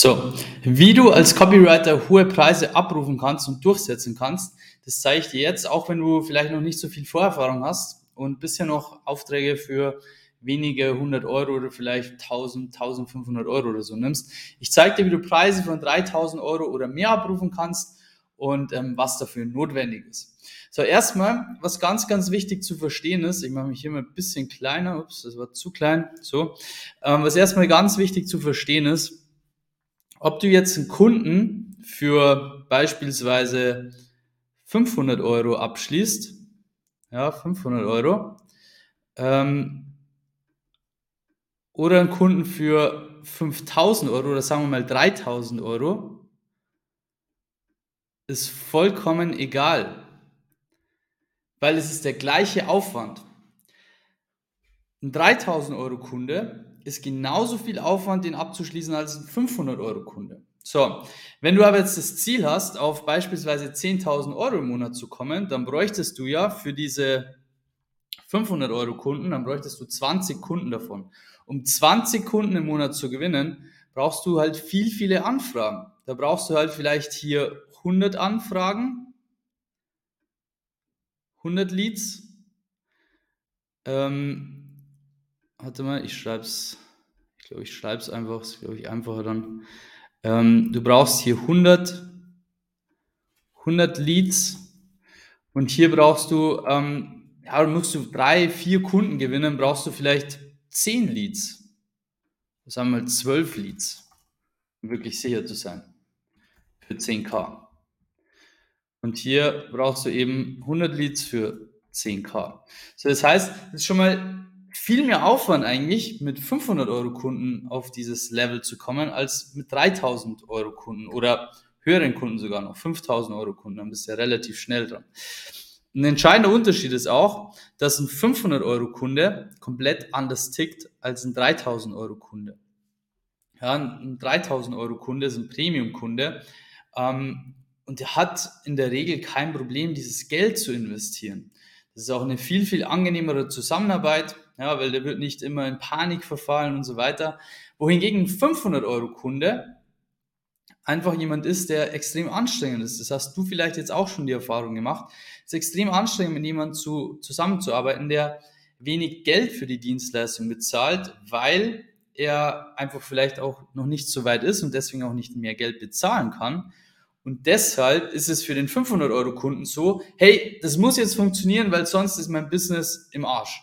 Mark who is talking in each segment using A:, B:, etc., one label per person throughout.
A: So, wie du als Copywriter hohe Preise abrufen kannst und durchsetzen kannst, das zeige ich dir jetzt, auch wenn du vielleicht noch nicht so viel Vorerfahrung hast und bisher noch Aufträge für wenige 100 Euro oder vielleicht 1000, 1500 Euro oder so nimmst. Ich zeige dir, wie du Preise von 3000 Euro oder mehr abrufen kannst und ähm, was dafür notwendig ist. So, erstmal, was ganz, ganz wichtig zu verstehen ist, ich mache mich hier mal ein bisschen kleiner, ups, das war zu klein, so, ähm, was erstmal ganz wichtig zu verstehen ist, ob du jetzt einen Kunden für beispielsweise 500 Euro abschließt, ja, 500 Euro, ähm, oder einen Kunden für 5000 Euro oder sagen wir mal 3000 Euro, ist vollkommen egal, weil es ist der gleiche Aufwand. Ein 3000 Euro Kunde ist genauso viel Aufwand, den abzuschließen, als ein 500 Euro Kunde. So, wenn du aber jetzt das Ziel hast, auf beispielsweise 10.000 Euro im Monat zu kommen, dann bräuchtest du ja für diese 500 Euro Kunden, dann bräuchtest du 20 Kunden davon. Um 20 Kunden im Monat zu gewinnen, brauchst du halt viel, viele Anfragen. Da brauchst du halt vielleicht hier 100 Anfragen, 100 Leads. Ähm, warte mal, ich schreibe es, ich glaube, ich schreibe es einfach, ist glaube ich einfacher dann. Ähm, du brauchst hier 100, 100 Leads und hier brauchst du, ähm, ja, musst du drei, vier Kunden gewinnen, brauchst du vielleicht 10 Leads. Sagen wir mal 12 Leads, um wirklich sicher zu sein. Für 10k. Und hier brauchst du eben 100 Leads für 10k. So, das heißt, das ist schon mal viel mehr Aufwand eigentlich, mit 500 Euro Kunden auf dieses Level zu kommen, als mit 3000 Euro Kunden oder höheren Kunden sogar noch, 5000 Euro Kunden, dann bist du ja relativ schnell dran. Ein entscheidender Unterschied ist auch, dass ein 500 Euro Kunde komplett anders tickt als ein 3000 Euro Kunde. Ja, ein 3000 Euro Kunde ist ein Premium Kunde ähm, und der hat in der Regel kein Problem, dieses Geld zu investieren. Das ist auch eine viel, viel angenehmere Zusammenarbeit ja, weil der wird nicht immer in Panik verfallen und so weiter. Wohingegen ein 500-Euro-Kunde einfach jemand ist, der extrem anstrengend ist. Das hast du vielleicht jetzt auch schon die Erfahrung gemacht. Es ist extrem anstrengend, mit jemandem zu, zusammenzuarbeiten, der wenig Geld für die Dienstleistung bezahlt, weil er einfach vielleicht auch noch nicht so weit ist und deswegen auch nicht mehr Geld bezahlen kann. Und deshalb ist es für den 500-Euro-Kunden so, hey, das muss jetzt funktionieren, weil sonst ist mein Business im Arsch.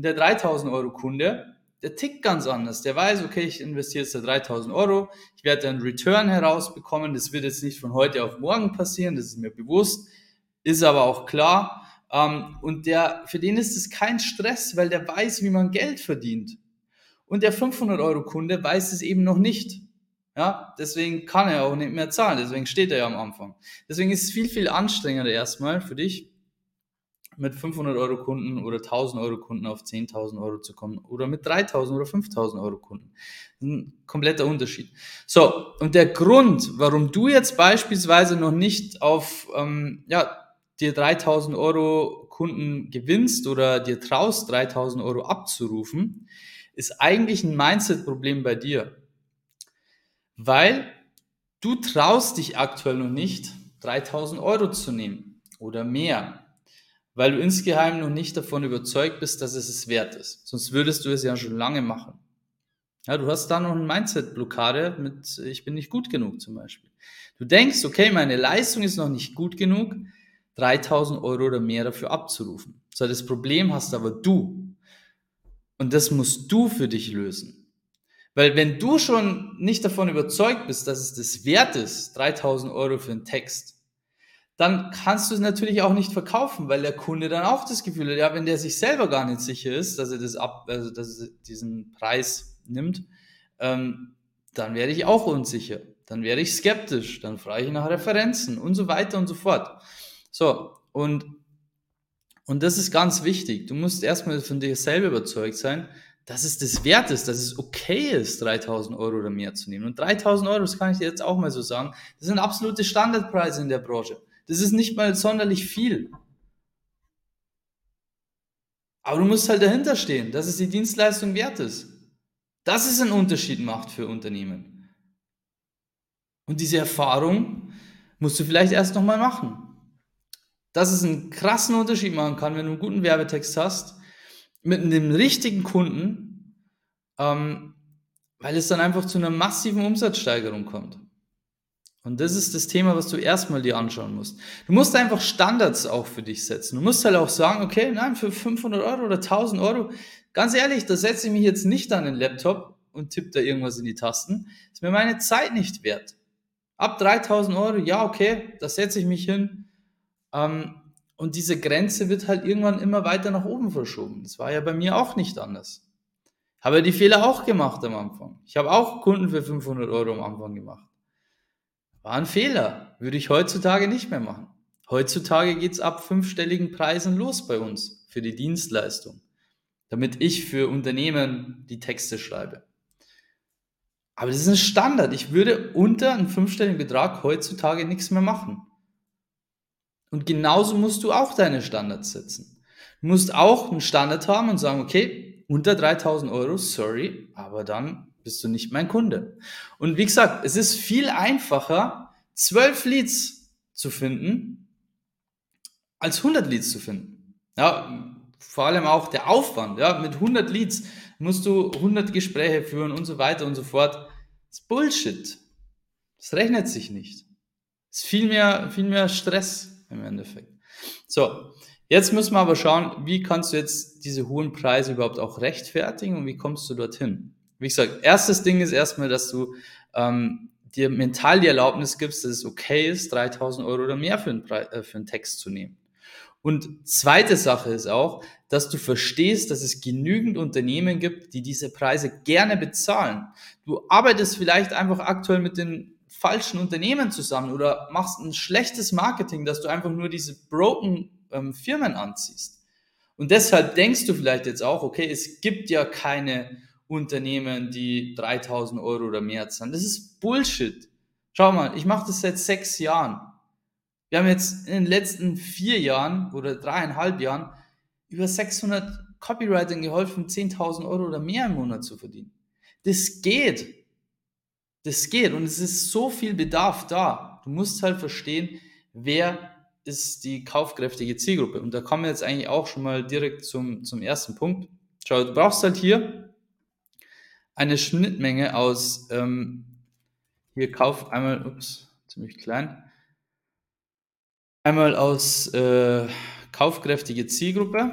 A: Und der 3000 Euro Kunde, der tickt ganz anders. Der weiß, okay, ich investiere jetzt da 3000 Euro, ich werde einen Return herausbekommen. Das wird jetzt nicht von heute auf morgen passieren, das ist mir bewusst, ist aber auch klar. Ähm, und der, für den ist es kein Stress, weil der weiß, wie man Geld verdient. Und der 500 Euro Kunde weiß es eben noch nicht. Ja, deswegen kann er auch nicht mehr zahlen. Deswegen steht er ja am Anfang. Deswegen ist es viel, viel anstrengender erstmal für dich, mit 500 Euro Kunden oder 1000 Euro Kunden auf 10.000 Euro zu kommen oder mit 3000 oder 5000 Euro Kunden. Ein kompletter Unterschied. So, und der Grund, warum du jetzt beispielsweise noch nicht auf, ähm, ja, dir 3000 Euro Kunden gewinnst oder dir traust, 3000 Euro abzurufen, ist eigentlich ein Mindset-Problem bei dir. Weil du traust dich aktuell noch nicht, 3000 Euro zu nehmen oder mehr weil du insgeheim noch nicht davon überzeugt bist, dass es es wert ist. Sonst würdest du es ja schon lange machen. Ja, du hast da noch eine Mindset-Blockade mit, ich bin nicht gut genug zum Beispiel. Du denkst, okay, meine Leistung ist noch nicht gut genug, 3000 Euro oder mehr dafür abzurufen. So, das Problem hast aber du. Und das musst du für dich lösen. Weil wenn du schon nicht davon überzeugt bist, dass es das wert ist, 3000 Euro für einen Text, dann kannst du es natürlich auch nicht verkaufen, weil der Kunde dann auch das Gefühl hat, ja, wenn der sich selber gar nicht sicher ist, dass er das ab, also dass er diesen Preis nimmt, ähm, dann werde ich auch unsicher, dann werde ich skeptisch, dann frage ich nach Referenzen und so weiter und so fort. So, und, und das ist ganz wichtig. Du musst erstmal von dir selber überzeugt sein, dass es das wert ist, dass es okay ist, 3000 Euro oder mehr zu nehmen. Und 3000 Euro, das kann ich dir jetzt auch mal so sagen, das sind absolute Standardpreise in der Branche. Das ist nicht mal sonderlich viel. Aber du musst halt dahinter stehen, dass es die Dienstleistung wert ist. Dass es einen Unterschied macht für Unternehmen. Und diese Erfahrung musst du vielleicht erst nochmal machen. Dass es einen krassen Unterschied machen kann, wenn du einen guten Werbetext hast, mit einem richtigen Kunden, ähm, weil es dann einfach zu einer massiven Umsatzsteigerung kommt. Und das ist das Thema, was du erstmal dir anschauen musst. Du musst einfach Standards auch für dich setzen. Du musst halt auch sagen, okay, nein, für 500 Euro oder 1000 Euro, ganz ehrlich, da setze ich mich jetzt nicht an den Laptop und tippe da irgendwas in die Tasten. Das ist mir meine Zeit nicht wert. Ab 3000 Euro, ja, okay, da setze ich mich hin. Ähm, und diese Grenze wird halt irgendwann immer weiter nach oben verschoben. Das war ja bei mir auch nicht anders. Habe die Fehler auch gemacht am Anfang. Ich habe auch Kunden für 500 Euro am Anfang gemacht. War ein Fehler. Würde ich heutzutage nicht mehr machen. Heutzutage geht es ab fünfstelligen Preisen los bei uns für die Dienstleistung, damit ich für Unternehmen die Texte schreibe. Aber das ist ein Standard. Ich würde unter einem fünfstelligen Betrag heutzutage nichts mehr machen. Und genauso musst du auch deine Standards setzen. Du musst auch einen Standard haben und sagen, okay, unter 3000 Euro, sorry, aber dann bist du nicht mein Kunde. Und wie gesagt, es ist viel einfacher, 12 Leads zu finden, als 100 Leads zu finden. Ja, vor allem auch der Aufwand. Ja, mit 100 Leads musst du 100 Gespräche führen und so weiter und so fort. Das ist Bullshit. Das rechnet sich nicht. Das ist viel mehr, viel mehr Stress im Endeffekt. So, jetzt müssen wir aber schauen, wie kannst du jetzt diese hohen Preise überhaupt auch rechtfertigen und wie kommst du dorthin? Wie gesagt, erstes Ding ist erstmal, dass du ähm, dir mental die Erlaubnis gibst, dass es okay ist, 3000 Euro oder mehr für einen, äh, für einen Text zu nehmen. Und zweite Sache ist auch, dass du verstehst, dass es genügend Unternehmen gibt, die diese Preise gerne bezahlen. Du arbeitest vielleicht einfach aktuell mit den falschen Unternehmen zusammen oder machst ein schlechtes Marketing, dass du einfach nur diese broken ähm, Firmen anziehst. Und deshalb denkst du vielleicht jetzt auch, okay, es gibt ja keine Unternehmen, die 3000 Euro oder mehr zahlen. Das ist Bullshit. Schau mal, ich mache das seit sechs Jahren. Wir haben jetzt in den letzten vier Jahren oder dreieinhalb Jahren über 600 Copywritern geholfen, 10.000 Euro oder mehr im Monat zu verdienen. Das geht. Das geht und es ist so viel Bedarf da. Du musst halt verstehen, wer ist die kaufkräftige Zielgruppe. Und da kommen wir jetzt eigentlich auch schon mal direkt zum, zum ersten Punkt. Schau, du brauchst halt hier eine Schnittmenge aus, ähm, hier Kauf einmal, ups, ziemlich klein, einmal aus äh, kaufkräftige Zielgruppe.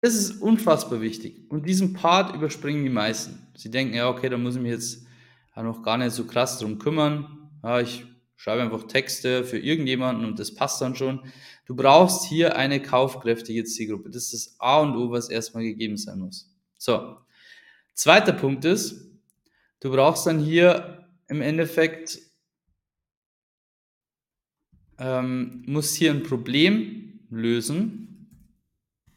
A: Das ist unfassbar wichtig. Und diesen Part überspringen die meisten. Sie denken, ja, okay, da muss ich mich jetzt noch gar nicht so krass drum kümmern. Ja, ich schreibe einfach Texte für irgendjemanden und das passt dann schon. Du brauchst hier eine kaufkräftige Zielgruppe. Das ist das A und O, was erstmal gegeben sein muss. So. Zweiter Punkt ist, du brauchst dann hier im Endeffekt, ähm, musst hier ein Problem lösen.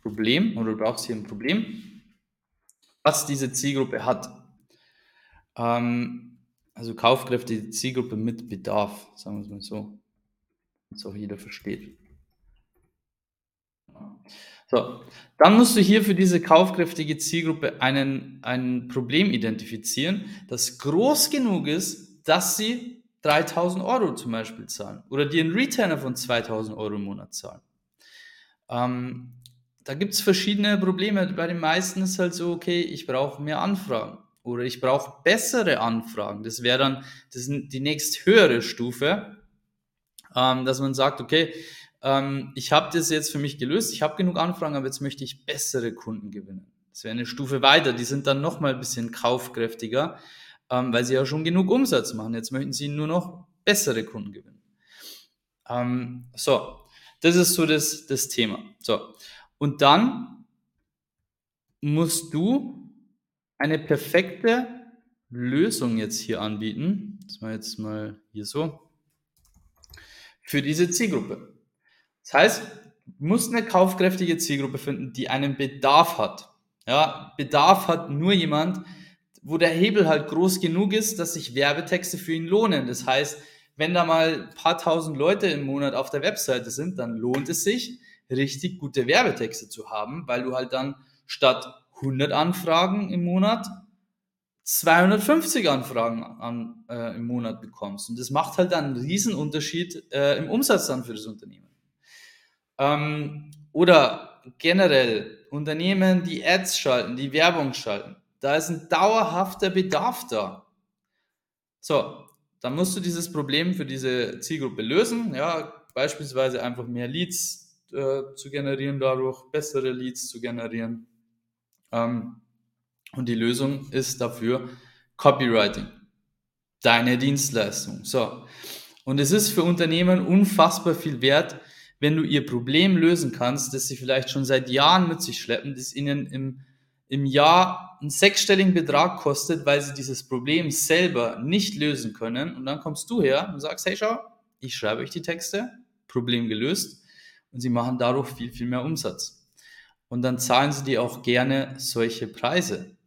A: Problem, oder du brauchst hier ein Problem, was diese Zielgruppe hat. Ähm, also kaufkräftige Zielgruppe mit Bedarf, sagen wir es mal so, dass auch jeder versteht. So, dann musst du hier für diese kaufkräftige Zielgruppe einen, ein Problem identifizieren, das groß genug ist, dass sie 3000 Euro zum Beispiel zahlen oder dir einen Retainer von 2000 Euro im Monat zahlen. Ähm, da gibt es verschiedene Probleme. Bei den meisten ist halt so, okay, ich brauche mehr Anfragen oder ich brauche bessere Anfragen. Das wäre dann das die nächst höhere Stufe, ähm, dass man sagt, okay, ähm, ich habe das jetzt für mich gelöst, ich habe genug Anfragen, aber jetzt möchte ich bessere Kunden gewinnen. Das wäre eine Stufe weiter, die sind dann nochmal ein bisschen kaufkräftiger, ähm, weil sie ja schon genug Umsatz machen. Jetzt möchten sie nur noch bessere Kunden gewinnen. Ähm, so, das ist so das, das Thema. So, und dann musst du eine perfekte Lösung jetzt hier anbieten. Das war jetzt mal hier so. Für diese Zielgruppe. Das heißt, du musst eine kaufkräftige Zielgruppe finden, die einen Bedarf hat. Ja, Bedarf hat nur jemand, wo der Hebel halt groß genug ist, dass sich Werbetexte für ihn lohnen. Das heißt, wenn da mal ein paar tausend Leute im Monat auf der Webseite sind, dann lohnt es sich, richtig gute Werbetexte zu haben, weil du halt dann statt 100 Anfragen im Monat 250 Anfragen an, äh, im Monat bekommst. Und das macht halt einen riesen Unterschied äh, im Umsatz dann für das Unternehmen. Ähm, oder generell Unternehmen, die Ads schalten, die Werbung schalten. Da ist ein dauerhafter Bedarf da. So, dann musst du dieses Problem für diese Zielgruppe lösen. Ja, beispielsweise einfach mehr Leads äh, zu generieren, dadurch bessere Leads zu generieren. Ähm, und die Lösung ist dafür Copywriting. Deine Dienstleistung. So. Und es ist für Unternehmen unfassbar viel wert, wenn du ihr Problem lösen kannst, das sie vielleicht schon seit Jahren mit sich schleppen, das ihnen im, im Jahr einen sechsstelligen Betrag kostet, weil sie dieses Problem selber nicht lösen können. Und dann kommst du her und sagst, hey, schau, ich schreibe euch die Texte, Problem gelöst. Und sie machen dadurch viel, viel mehr Umsatz. Und dann zahlen sie dir auch gerne solche Preise.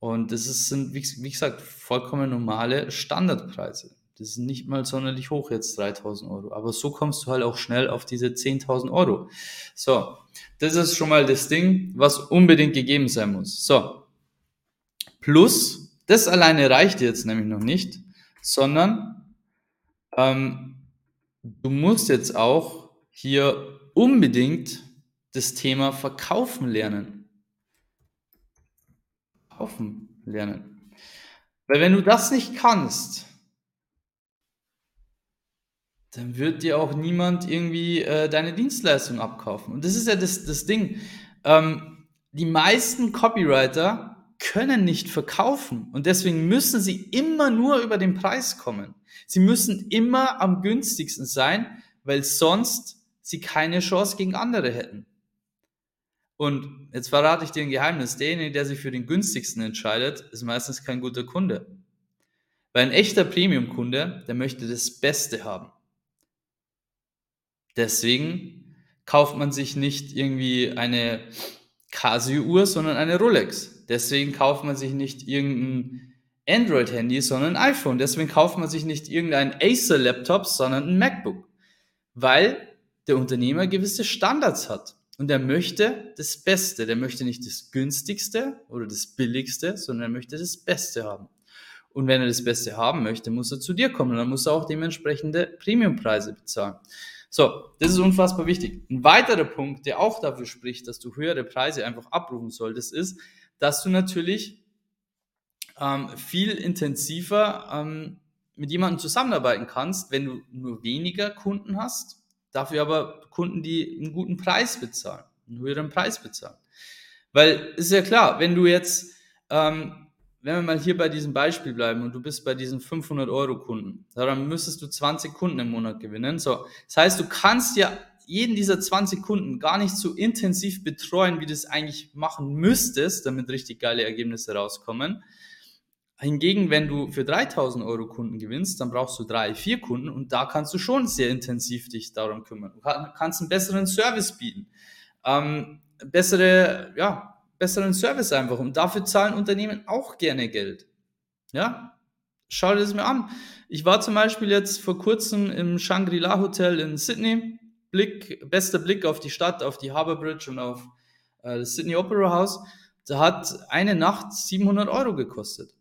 A: Und das ist, sind, wie, wie gesagt, vollkommen normale Standardpreise. Das ist nicht mal sonderlich hoch jetzt 3000 Euro. Aber so kommst du halt auch schnell auf diese 10.000 Euro. So, das ist schon mal das Ding, was unbedingt gegeben sein muss. So, plus, das alleine reicht jetzt nämlich noch nicht, sondern ähm, du musst jetzt auch hier unbedingt das Thema Verkaufen lernen kaufen lernen. Weil wenn du das nicht kannst, dann wird dir auch niemand irgendwie äh, deine Dienstleistung abkaufen. Und das ist ja das, das Ding. Ähm, die meisten Copywriter können nicht verkaufen und deswegen müssen sie immer nur über den Preis kommen. Sie müssen immer am günstigsten sein, weil sonst sie keine Chance gegen andere hätten. Und jetzt verrate ich dir ein Geheimnis. Derjenige, der sich für den günstigsten entscheidet, ist meistens kein guter Kunde. Weil ein echter Premium-Kunde, der möchte das Beste haben. Deswegen kauft man sich nicht irgendwie eine Casio-Uhr, sondern eine Rolex. Deswegen kauft man sich nicht irgendein Android-Handy, sondern ein iPhone. Deswegen kauft man sich nicht irgendein Acer-Laptop, sondern ein MacBook. Weil der Unternehmer gewisse Standards hat. Und er möchte das Beste. Der möchte nicht das günstigste oder das billigste, sondern er möchte das Beste haben. Und wenn er das Beste haben möchte, muss er zu dir kommen. Und dann muss er auch dementsprechende Premiumpreise bezahlen. So, das ist unfassbar wichtig. Ein weiterer Punkt, der auch dafür spricht, dass du höhere Preise einfach abrufen solltest, ist, dass du natürlich ähm, viel intensiver ähm, mit jemandem zusammenarbeiten kannst, wenn du nur weniger Kunden hast Dafür aber Kunden, die einen guten Preis bezahlen, einen höheren Preis bezahlen. Weil ist ja klar, wenn du jetzt, ähm, wenn wir mal hier bei diesem Beispiel bleiben und du bist bei diesen 500 Euro Kunden, dann müsstest du 20 Kunden im Monat gewinnen. So, das heißt, du kannst ja jeden dieser 20 Kunden gar nicht so intensiv betreuen, wie du es eigentlich machen müsstest, damit richtig geile Ergebnisse rauskommen. Hingegen, wenn du für 3000 Euro Kunden gewinnst, dann brauchst du drei, vier Kunden und da kannst du schon sehr intensiv dich darum kümmern. Du kannst einen besseren Service bieten, ähm, bessere, ja, besseren Service einfach und dafür zahlen Unternehmen auch gerne Geld. Ja, schau dir das mir an. Ich war zum Beispiel jetzt vor kurzem im Shangri-La Hotel in Sydney. Blick, bester Blick auf die Stadt, auf die Harbour Bridge und auf äh, das Sydney Opera House. Da hat eine Nacht 700 Euro gekostet.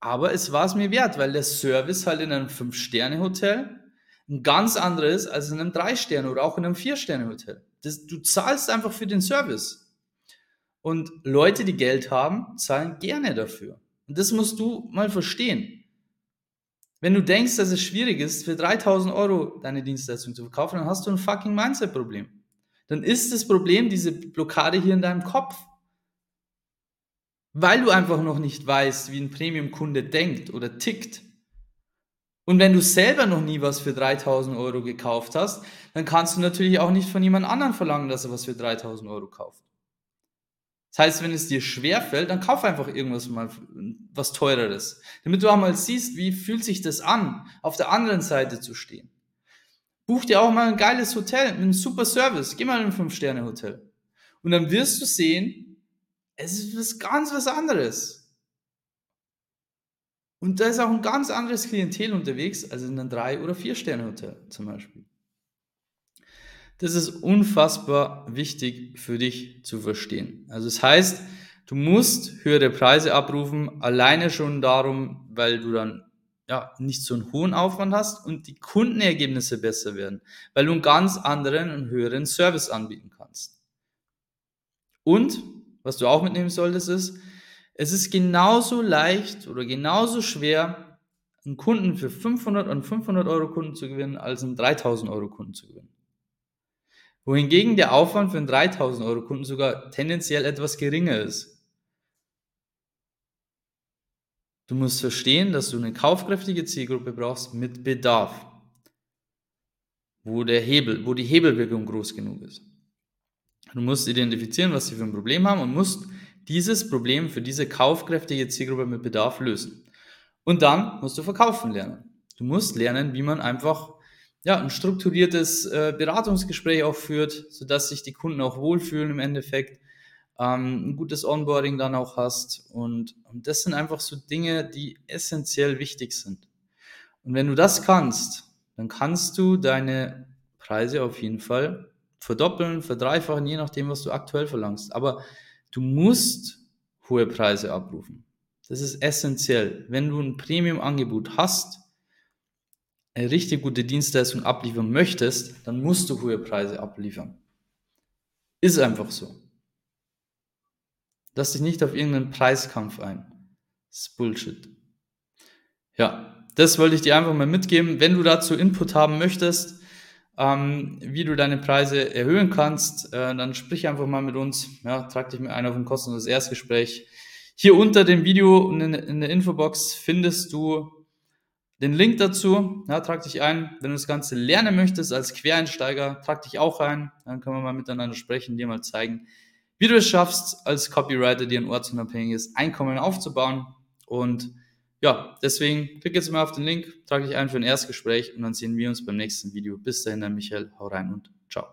A: Aber es war es mir wert, weil der Service halt in einem Fünf-Sterne-Hotel ein ganz anderes als in einem Drei-Sterne- oder auch in einem Vier-Sterne-Hotel. Du zahlst einfach für den Service. Und Leute, die Geld haben, zahlen gerne dafür. Und das musst du mal verstehen. Wenn du denkst, dass es schwierig ist, für 3000 Euro deine Dienstleistung zu verkaufen, dann hast du ein fucking Mindset-Problem. Dann ist das Problem diese Blockade hier in deinem Kopf weil du einfach noch nicht weißt, wie ein Premium-Kunde denkt oder tickt. Und wenn du selber noch nie was für 3000 Euro gekauft hast, dann kannst du natürlich auch nicht von jemand anderem verlangen, dass er was für 3000 Euro kauft. Das heißt, wenn es dir schwer fällt, dann kauf einfach irgendwas mal, was teureres. Damit du auch mal siehst, wie fühlt sich das an, auf der anderen Seite zu stehen. Buch dir auch mal ein geiles Hotel mit einem super Service. Geh mal in ein 5-Sterne-Hotel. Und dann wirst du sehen, es ist was ganz was anderes. Und da ist auch ein ganz anderes Klientel unterwegs als in einem Drei- oder Vier-Sterne-Hotel zum Beispiel. Das ist unfassbar wichtig für dich zu verstehen. Also das heißt, Du musst höhere Preise abrufen, alleine schon darum, weil du dann ja, nicht so einen hohen Aufwand hast und die Kundenergebnisse besser werden, weil du einen ganz anderen und höheren Service anbieten kannst. Und, was du auch mitnehmen solltest, ist, es ist genauso leicht oder genauso schwer, einen Kunden für 500 und 500 Euro Kunden zu gewinnen, als einen 3000 Euro Kunden zu gewinnen. Wohingegen der Aufwand für einen 3000 Euro Kunden sogar tendenziell etwas geringer ist. Du musst verstehen, dass du eine kaufkräftige Zielgruppe brauchst mit Bedarf, wo der Hebel, wo die Hebelwirkung groß genug ist. Du musst identifizieren, was sie für ein Problem haben und musst dieses Problem für diese kaufkräftige Zielgruppe mit Bedarf lösen. Und dann musst du verkaufen lernen. Du musst lernen, wie man einfach ja, ein strukturiertes äh, Beratungsgespräch auch führt, sodass sich die Kunden auch wohlfühlen im Endeffekt, ähm, ein gutes Onboarding dann auch hast. Und, und das sind einfach so Dinge, die essentiell wichtig sind. Und wenn du das kannst, dann kannst du deine Preise auf jeden Fall verdoppeln, verdreifachen, je nachdem, was du aktuell verlangst. Aber Du musst hohe Preise abrufen. Das ist essentiell. Wenn du ein Premium-Angebot hast, eine richtig gute Dienstleistung abliefern möchtest, dann musst du hohe Preise abliefern. Ist einfach so. Lass dich nicht auf irgendeinen Preiskampf ein. Das ist Bullshit. Ja, das wollte ich dir einfach mal mitgeben. Wenn du dazu Input haben möchtest, ähm, wie du deine Preise erhöhen kannst, äh, dann sprich einfach mal mit uns. Ja, trag dich mit ein auf ein kostenloses Erstgespräch. Hier unter dem Video in, in der Infobox findest du den Link dazu. Ja, trag dich ein. Wenn du das Ganze lernen möchtest als Quereinsteiger, trag dich auch ein. Dann können wir mal miteinander sprechen, dir mal zeigen, wie du es schaffst, als Copywriter dir ein ortsunabhängiges Einkommen aufzubauen. Und ja, deswegen klick jetzt mal auf den Link, trage dich ein für ein Erstgespräch und dann sehen wir uns beim nächsten Video. Bis dahin, Michael, hau rein und ciao.